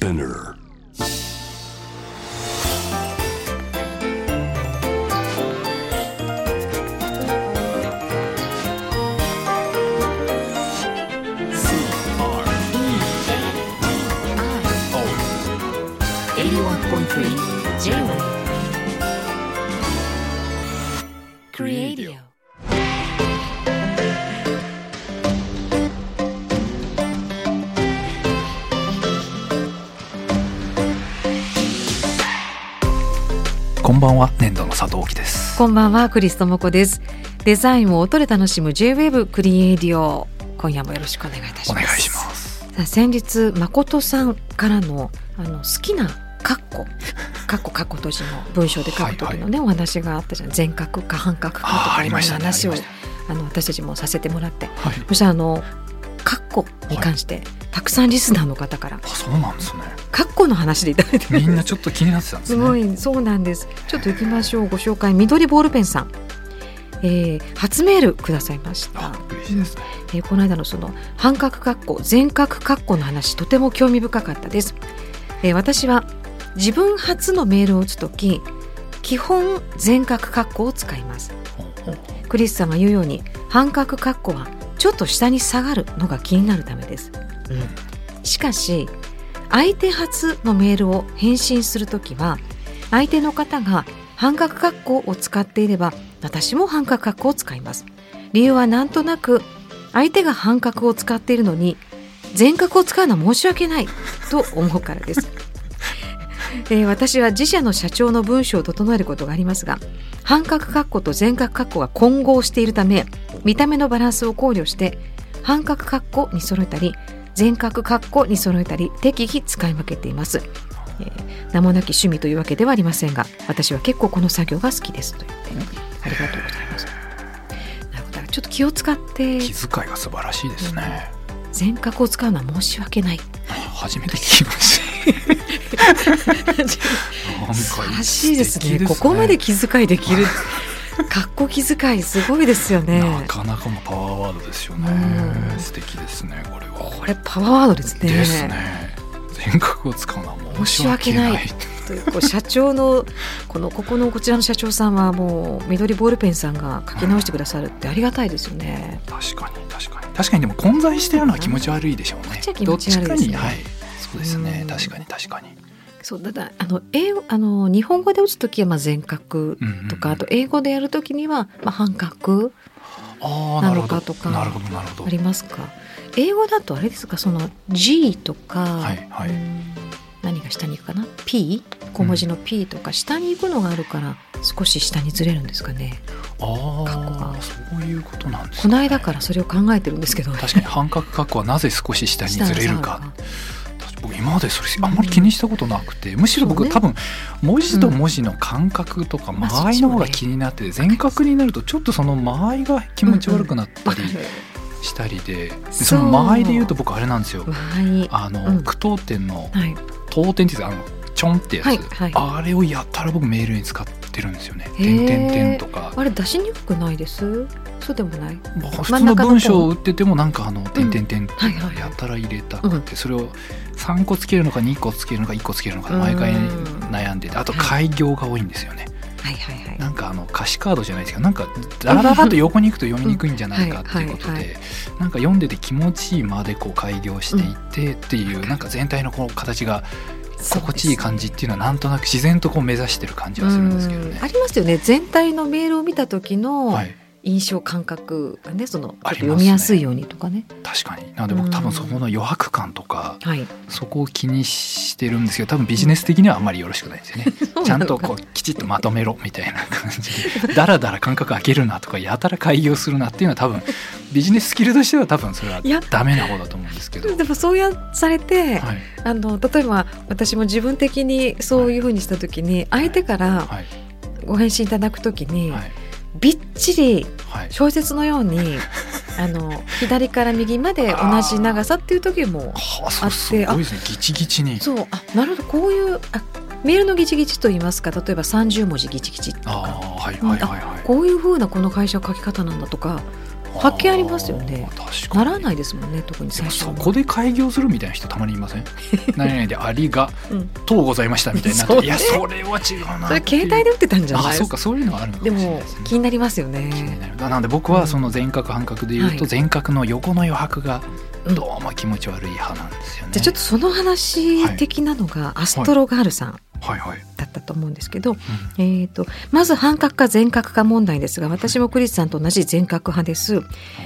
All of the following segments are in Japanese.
Spinner. の佐藤貴です。こんばんはクリストモコです。デザインを音で楽しむ J-Wave クリエイディオ。今夜もよろしくお願いいたします。お願いします。さあ先日誠さんからのあの好きなカッコカッコカッコ閉じの文章で書く時のね、お話があったじゃん。全角か半角かとかいろんなありました。ね話をあの私たちもさせてもらって。はい。そしたらあのカッコに関して、たくさんリスナーの方から。あそうなんですね。カッコの話でいただいてみんなちょっと気になってたんですすねごいそうなんです。ちょっと行きましょう。ご紹介。緑ボールペンさん、えー初メールくださいました。あ嬉しいですね。えーこの間のその半角括弧全角括弧の話とても興味深かったです、えー私は自分初のメールを打つとき基本全角括弧を使います。クリスさんが言うように半角括弧はちょっと下に下がるのが気になるためです、うんしかし相手初のメールを返信するときは相手の方が半角括弧を使っていれば私も半角括弧を使います。理由はなんとなく相手が半角を使っているのに全角を使うのは申し訳ないと思うからです。えー私は自社の社長の文章を整えることがありますが半角括弧と全角括弧が混合しているため見た目のバランスを考慮して半角括弧に揃えたり全角括弧に揃えたり適宜使い分けています、えー名もなき趣味というわけではありませんが私は結構この作業が好きですと言ってありがとうございます。なるほど。ちょっと気を使って気遣いが素晴らしいですね、全角を使うのは申し訳ない。初めて聞きましたらしいです素敵ね。ここまで気遣いできるかっこ気遣いすごいですよね。なかなかもパワーワードですよね。うん。素敵ですねこれは。これパワーワードですね。ですね。全角を使うのは申し訳ない。というこう社長のこのここのこちらの社長さんはもう緑ボールペンさんが書き直してくださるってありがたいですよね。確かに確かに。確かにでも混在してるのは気持ち悪いでしょうね。こっちは気持ち悪いですね。どっちかにはいそうですね。うん。確かに確かに。そうだだあの英語あの日本語で打つ時はまあ全角とか、あと英語でやる時にはまあ半角ああなるほど。なのかとかありますか？英語だとあれですか？その G とか、はいはい。うん何が下に行くかな？P 小文字の P とか下に行くのがあるから少し下にずれるんですかね？ああそういうことなんですね。この間からそれを考えてるんですけど、確かに半角括弧はなぜ少し下にずれるか。下僕今までそれあんまり気にしたことなくて、むしろ僕、ね。多分文字と文字の間隔とかまあ間合いの方が気になってて全角になるとちょっとその間合いが気持ち悪くなったりしたりでう。その間合いで言うと僕あれなんですよ。あの、うん。句読点のはい。当点っていうかあのちょんってやつ、はいはい。あれをやったら僕メールに使ってるんですよね。点点点とか。あれ出しにくくないです？そうでもない。まあ普通の文章を打っててもなんかあの点点点ってやたら入れたくてそれを3個つけるのか2個つけるのか1個つけるのか毎回うん悩んでてあと開業が多いんですよね。はいはいはい。なんかあの歌詞カードじゃないですかなんかダラダラと横に行くと読みにくいんじゃないかっていうことでなんか読んでて気持ちいいまでこう開業していってっていうなんか全体のこう形が心地いい感じっていうのはなんとなく自然とこう目指してる感じはするんですけどね。うん。あ。りますよね。全体のメールを見た時のはい印象感覚がねその読みやすいようにとかね。確かに。なので僕多分そこの余白感とかはい。そこを気にしてるんですけど多分ビジネス的にはあんまりよろしくないですよね。ちゃんとこううきちっとまとめろみたいな感じでだらだら間隔空けるなとかやたら開業するなっていうのは多分ビジネススキルとしては多分それはダメな方だと思うんですけど。でもそうやされて、はい。あの例えば私も自分的にそういうふうにした時に相手からはい。ご返信いただく時に、はいびっちりはい。小説のように あの左から右まで同じ長さっていう時もはあ、あってそう。すごいですね。ギチギチに。そうあなるほど。こういうあメールのギチギチと言いますか例えば30文字ギチギチとあか。あはいはいはいはい。こういうふうなこの会社書き方なんだとか発見ありますよね。ならないですもんね特に最初は。そこで開業するみたいな人たまにいません？何々でありがうん。とうございましたみたいにないやそれは違うなそれ携帯で打ってたんじゃない？あそうかそういうのがあるのかでも気になりますよね。なので僕はその全角半角で言うとはい。全角の横の余白がうん。どうも気持ち悪い派なんですよね。じゃあちょっとその話的なのがアストロガールさん。はいはい。だったと思うんですけど、えー、とまず半角か全角か問題ですが私もクリスさんと同じ全角派です。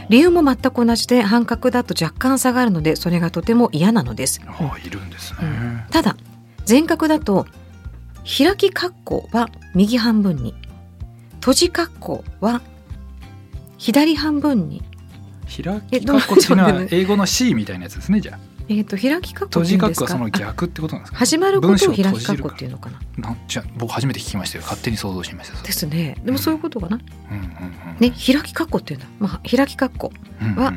理由も全く同じで半角だと若干差があるのでそれがとても嫌なのです、ああいるんですね。うん。ただ全角だと開き括弧は右半分に閉じ括弧は左半分に、開き括弧っていうのは英語の C みたいなやつですねじゃあ。えー、と開き括弧閉じ括弧はそのあ逆ってことなんですか？始まることを開き括弧っていうのかな？なんじゃあ僕初めて聞きましたよ勝手に想像しました。ですねでもそういうことかな、うんうんうん。ね開き括弧っていうんだ、まあ、開き括弧うんうんうんは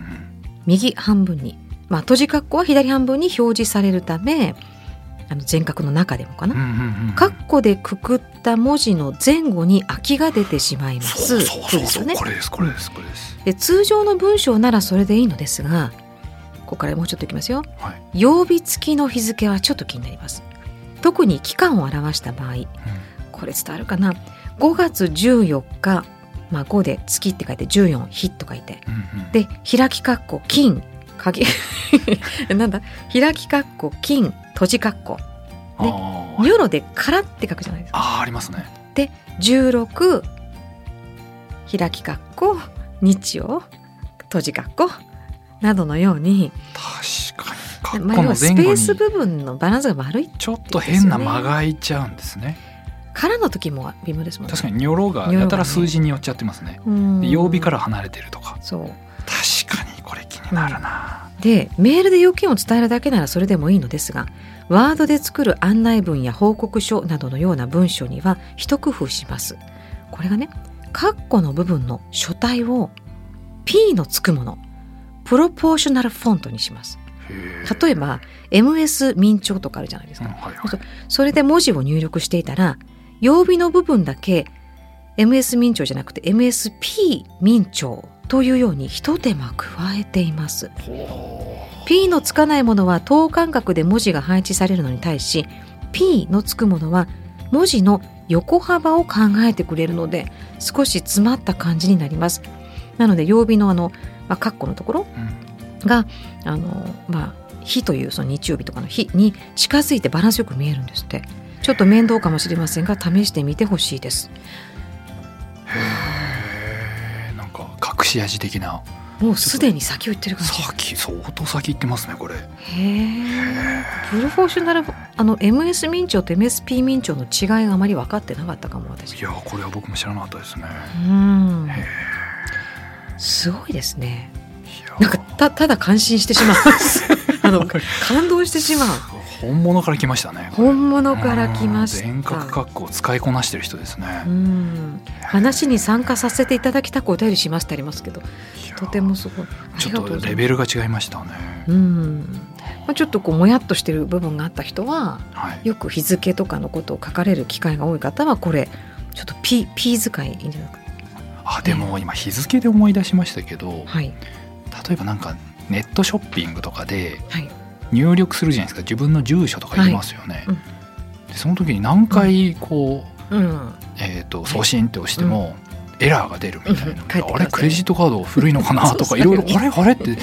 右半分に、まあ、閉じ括弧は左半分に表示されるためあの全角の中でもかな、うんうんうん。括弧でくくった文字の前後に空きが出てしまいますそうそうそうそう、ねこれですこれですこれです。で通常の文章ならそれでいいのですがここからもうちょっといきますよ。はい。曜日付きの日付はちょっと気になります。特に期間を表した場合これ伝わるかな？5月14日まあ5で月って書いて14日と書いて。うんうん。うん。で開き括弧金鍵。なんだ？開き括弧金閉じ括弧。ね。あー。ニョロでからって書くじゃないですか。あーありますね。16開き括弧日曜閉じ括弧などのように、確かに。まあ、括弧の要はス前後にペース部分のバランスが悪いちょっと変な間が空いちゃうんですね。からの時も微妙ですもんね確かにニョロがやたら数字によっちゃってますね。うんで曜日から離れてるとか。そう確かにこれ気になるな。でメールで要件を伝えるだけならそれでもいいのですがワードで作る案内文や報告書などのような文章には一工夫しますこれがねカッコの部分の書体を P のつくものプロポーショナルフォントにします。例えば MS 明朝とかあるじゃないですか、うんはいはい。それで文字を入力していたら曜日の部分だけ MS 明朝じゃなくて MSP 明朝というように一手間加えています。P のつかないものは等間隔で文字が配置されるのに対し P のつくものは文字の横幅を考えてくれるので少し詰まった感じになりますなので曜日のあの、まあ、カッコのところうん。があのまあ日というその日曜日とかの日に近づいてバランスよく見えるんですって。ちょっと面倒かもしれませんが試してみてほしいです。へー。なんか隠し味的な。もうすでに先を言ってる感じ。先相当先行ってますねこれ。へえプロフォーショナルあの MS 明朝と MSP 明朝の違いがあまり分かってなかったかも私。いやこれは僕も知らなかったですね。うん。へすごいですね。なんかたただ感心してしまう。あの感動してしまう。本物から来ましたね本物から来ました。うん全角格好を使いこなしてる人ですね。うん。話に参加させていただきたくお便りしますってありますけどとてもすごい。あちょっとレベルが違いましたね。うん。まあ、ちょっとこうもやっとしてる部分があった人ははい。よく日付とかのことを書かれる機会が多い方はこれちょっと P, P 使いいいんじゃないかあでも今日付で思い出しましたけどはい。例えばなんかネットショッピングとかではい。入力するじゃないですか。自分の住所とか入れますよね、うん。でその時に何回こう、うん。えー、と送信って押しても、エラーが出るみたいな、うん。あれクレジットカード古いのかなとか いろいろあれあれって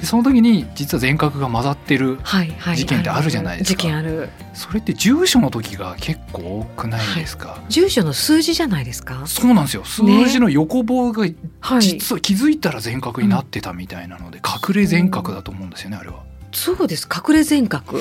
でその時に実は全角が混ざってるはいはい事件ってあるじゃないですか。事件ある。それって住所の時が結構多くないですか、住所の数字じゃないですか？そうなんですよ。数字の横棒がはい。実は気づいたら全角になってたみたいなので、隠れ全角だと思うんですよねあれは。そうです。隠れ全角。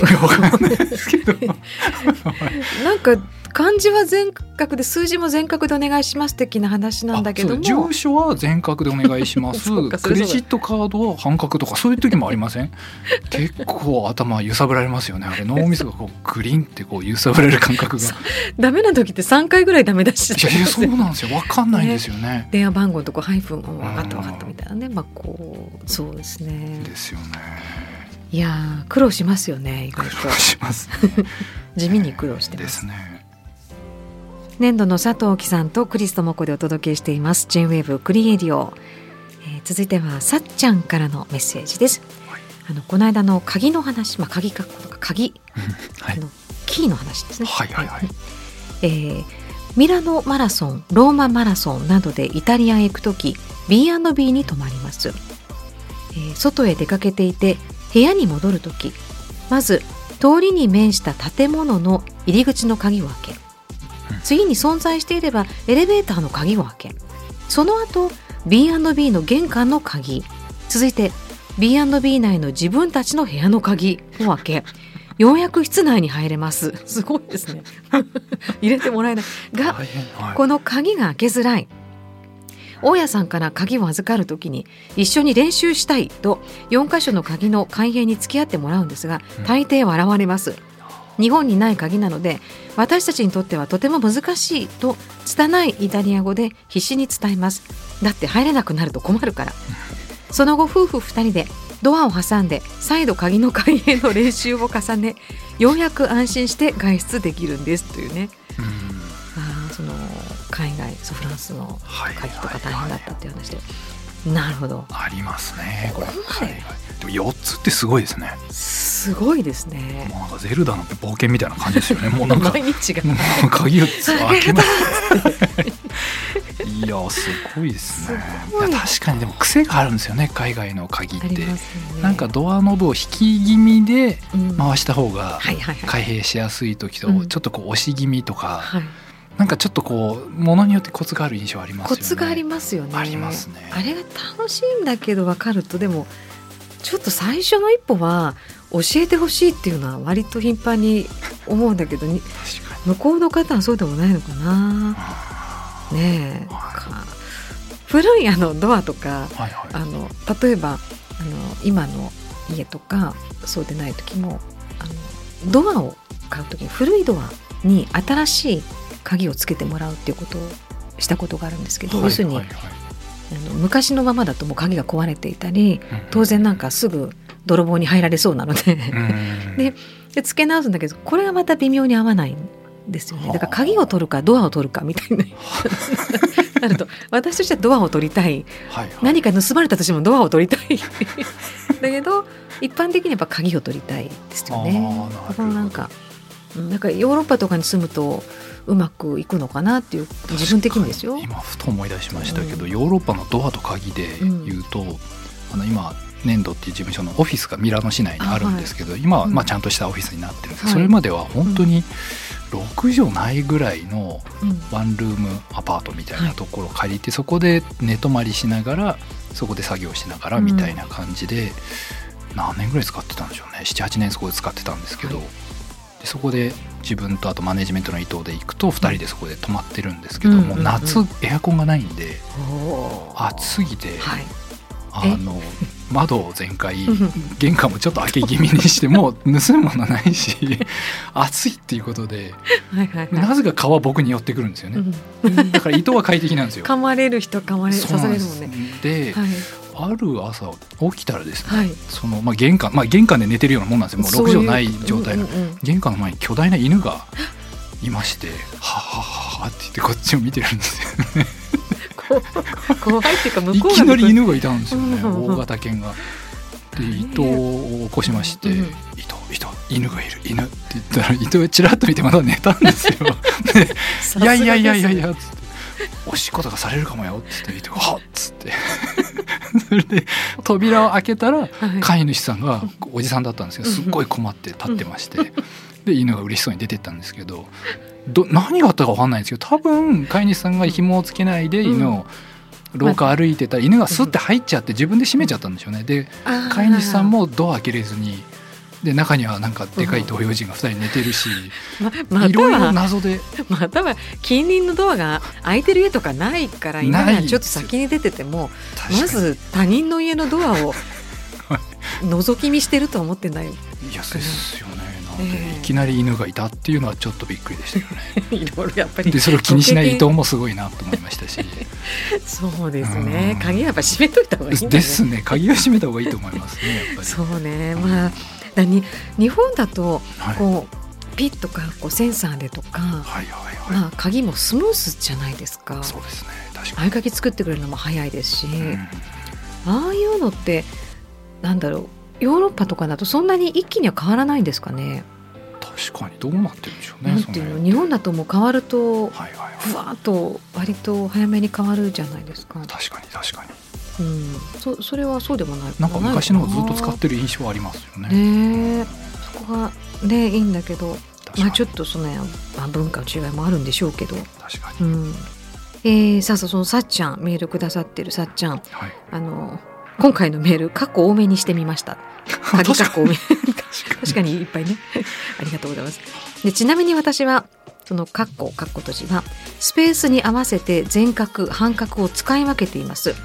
なんか漢字は全角で数字も全角でお願いします的な話なんだけども。住所は全角でお願いします。クレジットカードは半角とかそういう時もありません？結構頭揺さぶられますよね。あれ脳みそがこうグリンってこう揺さぶられる感覚が。いダメな時って3回ぐらいダメ出しやいやそうなんですよ。わかんないんですよね。電話番号のとこハイフン分かった分かったみたいなね。まあこうそうですね。ですよね。いやー苦労しますよね意外と。苦労します。地味に苦労してでます。すね年度の佐藤貴さんとクリストモコでお届けしています。J-WAVE クリエディオ、ええー続いてはさっちゃんからのメッセージです。はい。あのこの間の鍵の話、まあ鍵括弧とか鍵、はい。あのキーの話ですね。はいはいはい。えーミラノマラソン、ローママラソンなどでイタリアへ行くとき B&B に泊まります、えー外へ出かけていて部屋に戻るときまず通りに面した建物の入り口の鍵を開けうん次に存在していればエレベーターの鍵を開け。その後 B&B の玄関の鍵。続いて B&B 内の自分たちの部屋の鍵を開け。ようやく室内に入れます。すごいですね。入れてもらえない。がこの鍵が開けづらい。大家さんから鍵を預かるときに一緒に練習したいと4箇所の鍵の開閉に付き合ってもらうんですがうん。大抵笑われます日本にない鍵なので私たちにとってはとても難しいと拙いイタリア語で必死に伝えます。だって入れなくなると困るから。その後夫婦2人でドアを挟んで再度鍵の開閉の練習を重ねようやく安心して外出できるんですというね。うん。あーその海外フランスのはい鍵とか大変だったっていう話で、なるほど。ありますねこれ。ここまで？も4つってすごいですね。すごいですね。もうなんかゼルダの冒険みたいな感じですよね。もうなんか 毎日が。もう鍵を開けまあ いやすごいですね。い。いや確かにでも癖があるんですよね海外の鍵って。ね。なんかドアノブを引き気味でうん。回した方がはいはいはい。開閉しやすい時とうん。ちょっとこう押し気味とかはいなんかちょっとこうものによってコツがある印象ありますよね。コツがありますよね。ありますね。あれが楽しいんだけど分かるとでもちょっと最初の一歩は教えてほしいっていうのは割と頻繁に思うんだけど向こうの方はそうでもないのかな？にねえ。はいか古いあのドアとかはいはい。あの例えばあの今の家とかそうでない時もあのドアを買う時に古いドアに新しい鍵をつけてもらうっていうことをしたことがあるんですけど、要するに、あの昔のままだともう鍵が壊れていたりはい当然なんかすぐ泥棒に入られそうなので。うん。でで付け直すんだけどこれがまた微妙に合わないんですよね。だから鍵を取るかドアを取るかみたいな。なると私としてはドアを取りたい。はいはい。何か盗まれたとしてもドアを取りたい。だけど一般的にやっぱ鍵を取りたいですよね。だからなんかうんなんかヨーロッパとかに住むとうまくいくのかなっていう自分的にですよ。今ふと思い出しましたけど、うんヨーロッパのドアと鍵で言うと、あの今粘土っていう事務所のオフィスがミラノ市内にあるんですけど、今はうん。まあちゃんとしたオフィスになってるんです。それまでは本当に6畳ないぐらいのうん。ワンルームアパートみたいなところを借りて、そこで寝泊まりしながらそこで作業しながらみたいな感じで、何年ぐらい使ってたんでしょうね。78年そこで使ってたんですけど、はい。でそこで自分とあとマネジメントの伊藤で行くと2人でそこで泊まってるんですけど、うんもう夏エアコンがないんで暑すぎて、はい。あの窓を全開うん。玄関もちょっと開け気味にしてもう盗むものないし 暑いっていうことでなぜか蚊は僕に寄ってくるんですよね。うん。だから伊藤は快適なんですよ。噛まれる人噛まれ刺そうなんです。されるもんね。で、はいある朝起きたらですね、はい。そのまあ玄関まあ玄関で寝てるようなもんなんですよ。もう6そういう畳ない状態の、うんうんうん玄関の前に巨大な犬がいまして、ははははって言ってこっちを見てるんですよね。こ怖いっていうか向いこうがきなり犬がいたんですよね。うんうんうん大型犬が。で伊藤を起こしまして「うんうん伊藤伊藤犬がいる犬」って言ったら伊藤がちらっと見てまだ寝たんですよ。でいやいやいやいやいや」っつって「おしっことかされるかもよ」っつって伊藤が「はっ」つって。それで扉を開けたらはい。飼い主さんがおじさんだったんですけどすっごい困って立ってまして。で犬が嬉しそうに出てったんですけどど何があったか分かんないんですけど多分飼い主さんが紐をつけないで犬を廊下歩いてたら犬がスッて入っちゃって自分で閉めちゃったんでしょうね。で飼い主さんもドア開けれずにで中にはなんかでかい東洋人が2人寝てるしまいろいろは謎で。または近隣のドアが開いてる家とかないから今ないがちょっと先に出ててもまず他人の家のドアを 覗き見してると思ってない。いやですよね。なので、ええいきなり犬がいたっていうのはちょっとびっくりでしたよね。いろいろやっぱりでそれを気にしない伊藤もすごいなと思いましたし。そうですね。うん。鍵はやっぱ閉めといた方がいいね。ですね。鍵を閉めた方がいいと思いますねやっぱり。そうね。まあだに日本だとはい。こう、ピッとかこうセンサーでとか、はいはいはい、まあ、鍵もスムースじゃないですか。そうですね。確か合鍵作ってくれるのも早いですし、に、うん。ああいうのってなんだろうヨーロッパとかだとそんなに一気には変わらないんですかね？確かに。どうなってるんでしょうねなんていうその日本だともう変わるとはいはいはい。ふわーっと割と早めに変わるじゃないですか。確かに確かにうん、そそれはそうでもない。なんか昔のずっと使っってる印象ありますよね。ねえ。そこがねいいんだけど。まあちょっとその、まあ、文化の違いもあるんでしょうけど、確かに。うん。えー、さあそのさっちゃんメールくださってるさっちゃん。はい。あの今回のメールカッコ多めにしてみました。鍵カッコ多め。確かに。いっぱいね。ありがとうございます。でちなみに私はそのカッコカッコ閉じはスペースに合わせて全角半角を使い分けています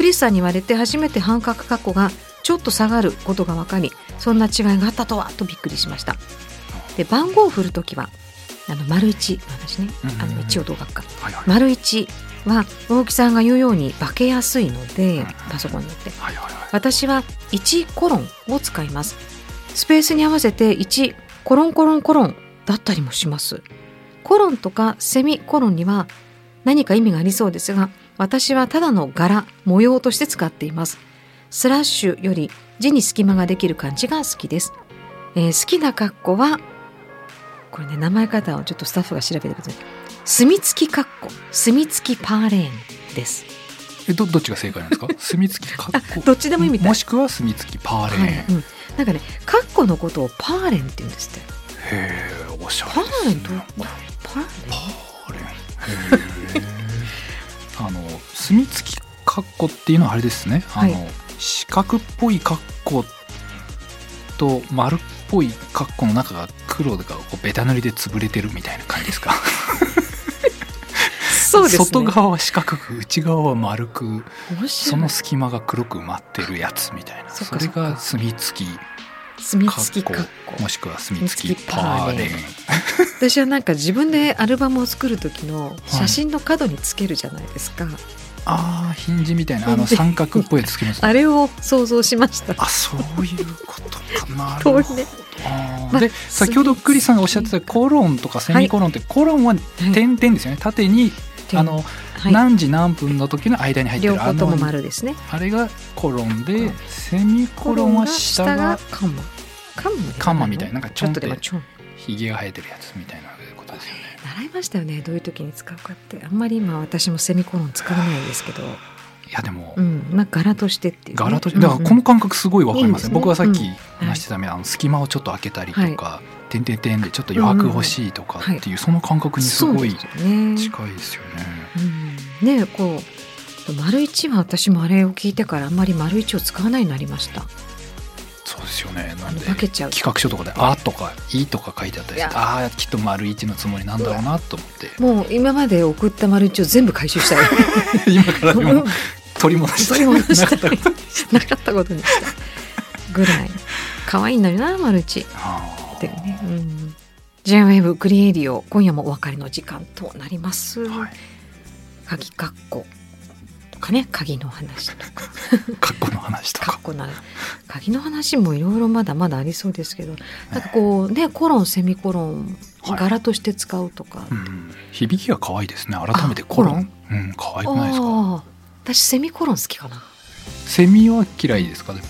クリスさんに言われて初めて半角カッコがちょっと下がることが分かりそんな違いがあったとはとびっくりしました。で番号を振るときはあの丸一の話ねあの一応同学科。はいはい。丸一は大木さんが言うように化けやすいのでうんパソコンによって。はいはいはい。私は1コロンを使います。スペースに合わせて1コロンコロンコロンだったりもします。コロンとかセミコロンには何か意味がありそうですが私はただの柄模様として使っています。スラッシュより字に隙間ができる感じが好きです、えー好きな格好はこれね名前方をちょっとスタッフが調べてください。墨付き格好。墨付きパーレーンです。えどどっちが正解なんですか？墨付きカッコどっちでもいいみたい。もしくは墨付きパーレーン、はいうん、なんかねカッコのことをパーレンって言うんですって。へえおしゃれね。ーレンとパーレン？パーレン。へえ墨付きカッコっていうのはあれですね。あの、はい。四角っぽいカッコと丸っぽいカッコの中が黒がこうベタ塗りで潰れてるみたいな感じですか？そうですね。外側は四角く内側は丸くその隙間が黒く埋まってるやつみたいな。それが墨付き墨カッ付きカッココもしくは墨付きパーレーン私はなんか自分でアルバムを作る時の写真の角につけるじゃないですか、ああヒンジみたいなあの三角っぽいやつつきますね。あれを想像しました。あそういうことか。なるほど。あで先ほどクリスさんがおっしゃってたコロンとかセミコロンって、コロンは点々ですよね。縦に、あの、はい、何時何分の時の間に入ってるあの丸ですね。あれがコロンで、うん。セミコロンは下がカンマカンマでカンマみたいななんかちちょっとひげが生えてるやつみたいな習いましたよねどういう時に使うかって。あんまり今私もセミコロン使わないですけど。いやでも、うんまあ柄としてっていうね、柄とだからこの感覚すごいわかりますね,、いいんですね。僕はさっきうん。話してたみたい。な、あの隙間をちょっと開けたりとか、点々点でちょっと余白欲しいとかっていう、その感覚にすごい近いですよね。うん、ねこう丸一は私もあれを聞いてからあんまり丸一を使わないようになりましたそうですよね。なんで分けちゃう。企画書とかで「あ」とか「い」とか書いてあったりしてああきっと丸一のつもりなんだろうなと思って。もう今まで送った丸一を全部回収したよ 今からでも取り戻した取り戻したい。なかったことなかったことにしたぐらい。可愛いんだよな丸一。あー。っていうね、うん、J-WAVE クリエイディオ今夜もお別れの時間となります、はい。鍵括弧。とかね鍵の話とか。カッコの話とか。括弧なる鍵の話もいろいろまだまだありそうですけどなんかこうねコロンセミコロンはい。柄として使うとか、うん響きが可愛いですね。改めてあコロン。うん可愛くないですか？私セミコロン好きかな。セミは嫌いですか？でも。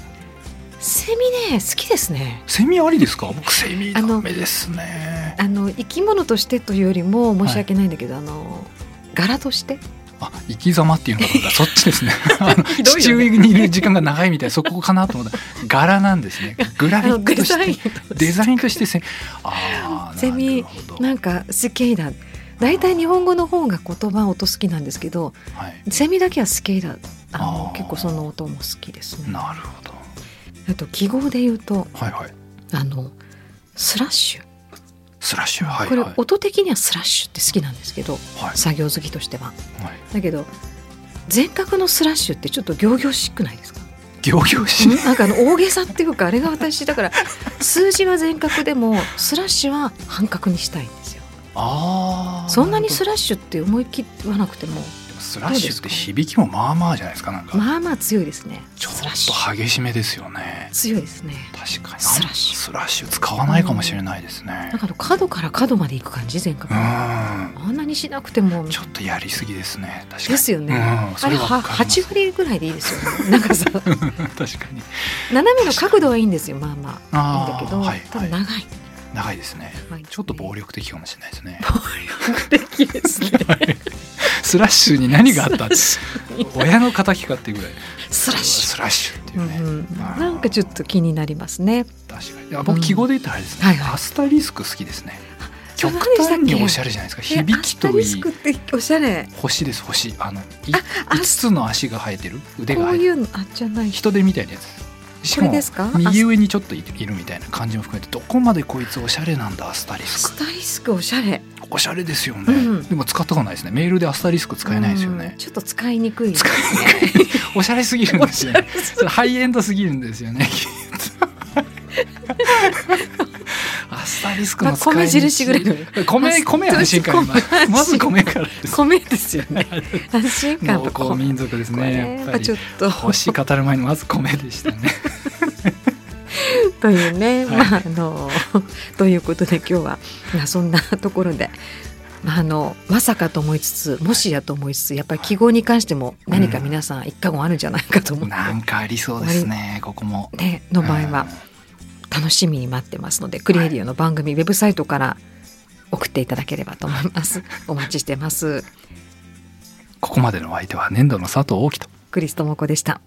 セミね好きですね。セミありですか？僕セミダあのメですね。あの生き物としてというよりも申し訳ないんだけど、あの柄としてあ生き様っていうのかと思ったそっちですね。ね。地中にいる時間が長いみたいなそこかなと思った。柄なんですね。グラフィックとしてデザインとして。セあーセミなんかスケイダ大体日本語の方が言葉音好きなんですけどはい、セミだけはスケイダあの結構その音も好きですね。なるほど。あと記号で言うとはいはい。あのスラッシュ、スラッシュ。はいこれはい。音的にはスラッシュって好きなんですけどはい。作業好きとしては。はい。だけど全角のスラッシュってちょっと仰々しくないですか？仰々しい。なんかあの大げさっていうかあれが私だから 数字は全角でもスラッシュは半角にしたいんですよ。ああそんなにスララッシュって思い切わなくてもスラッシュって響きもまあまあじゃないですかなんか。まあまあ強いですね。ちょっと激しめですよね。強いですね。確かに。スラッシュ。スラッシュ使わないかもしれないですね。だから角から角まで行く感じ前回。うん。あんなにしなくても。ちょっとやりすぎですね。確かに。ですよね。うん、そあれはれは8割ぐらいでいいですよね。なんかさ。確かに。斜めの角度はいいんですよまあまあ。いいんあだけど、ーはいはい。ただ長い。長いですね。長いですねちょっと暴力的かもしれないですね。暴力的ですね スラッシュに何があった？スラッシュ親の敵かっていうぐらい。スラッシスラッシュっていうね、ュ、うん。あ。ーなんかちょっと気になりますね。確かに。いや僕記号で言ったらあれですね、はいはい。アスタリスク好きですね。極端におしゃれじゃないですか。響きといい。スタリスクっておしゃれ。星です星。あのいあ5つの足が生えてる。腕が生えてる。いうのあじゃない。人手みたいなやつ。しかもこれですか？右上にちょっといるみたいな感じも含めてどこまでこいつおしゃれなんだアスタリアスク。スタリスクおしゃれおしゃれですよね、うんでも使ったことないですね。メールでアスタリスク使えないですよね。うん。ちょっと使いにくい。です使ねおしゃれすぎるんですよ。ねそれハイエンドすぎるんですよね。アスタリスクまあの使い道。米印ぐらいの。米米安心感まず米からです。米ですよね。安心感と民族ですね。やっぱり。やっぱちょっと。星語る前にまず米でしたねというね、はい。まああの ということで今日は、まあ、そんなところで、まあ、あのまさかと思いつつもしやと思いつつやっぱり記号に関しても何か皆さん一過言あるんじゃないかと思って、なんかありそうですねここも。ね、の場合は楽しみに待ってますのでクリエリオの番組ウェブサイトから送っていただければと思います。お待ちしてます。ここまでのお相手は粘土の佐藤大樹と。クリストモコでした